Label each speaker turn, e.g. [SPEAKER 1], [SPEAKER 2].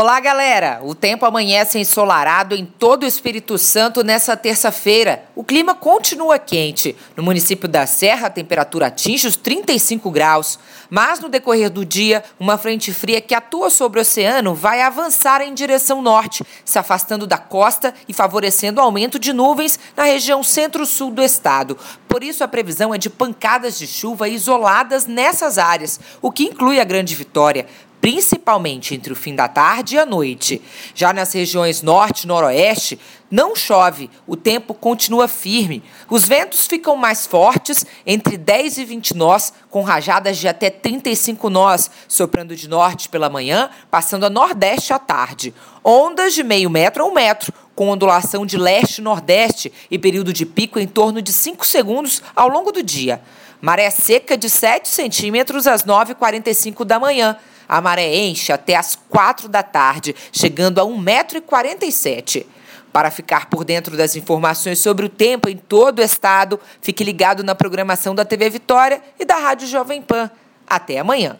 [SPEAKER 1] Olá, galera! O tempo amanhece ensolarado em todo o Espírito Santo nessa terça-feira. O clima continua quente. No município da Serra, a temperatura atinge os 35 graus. Mas no decorrer do dia, uma frente fria que atua sobre o oceano vai avançar em direção norte, se afastando da costa e favorecendo o aumento de nuvens na região centro-sul do estado. Por isso, a previsão é de pancadas de chuva isoladas nessas áreas, o que inclui a Grande Vitória principalmente entre o fim da tarde e a noite. Já nas regiões norte e noroeste, não chove, o tempo continua firme. Os ventos ficam mais fortes, entre 10 e 20 nós, com rajadas de até 35 nós, soprando de norte pela manhã, passando a nordeste à tarde. Ondas de meio metro a um metro, com ondulação de leste-nordeste e período de pico em torno de 5 segundos ao longo do dia. Maré seca de 7 centímetros às 9h45 da manhã. A maré enche até às 4 da tarde, chegando a 1,47m. Para ficar por dentro das informações sobre o tempo em todo o estado, fique ligado na programação da TV Vitória e da Rádio Jovem Pan. Até amanhã.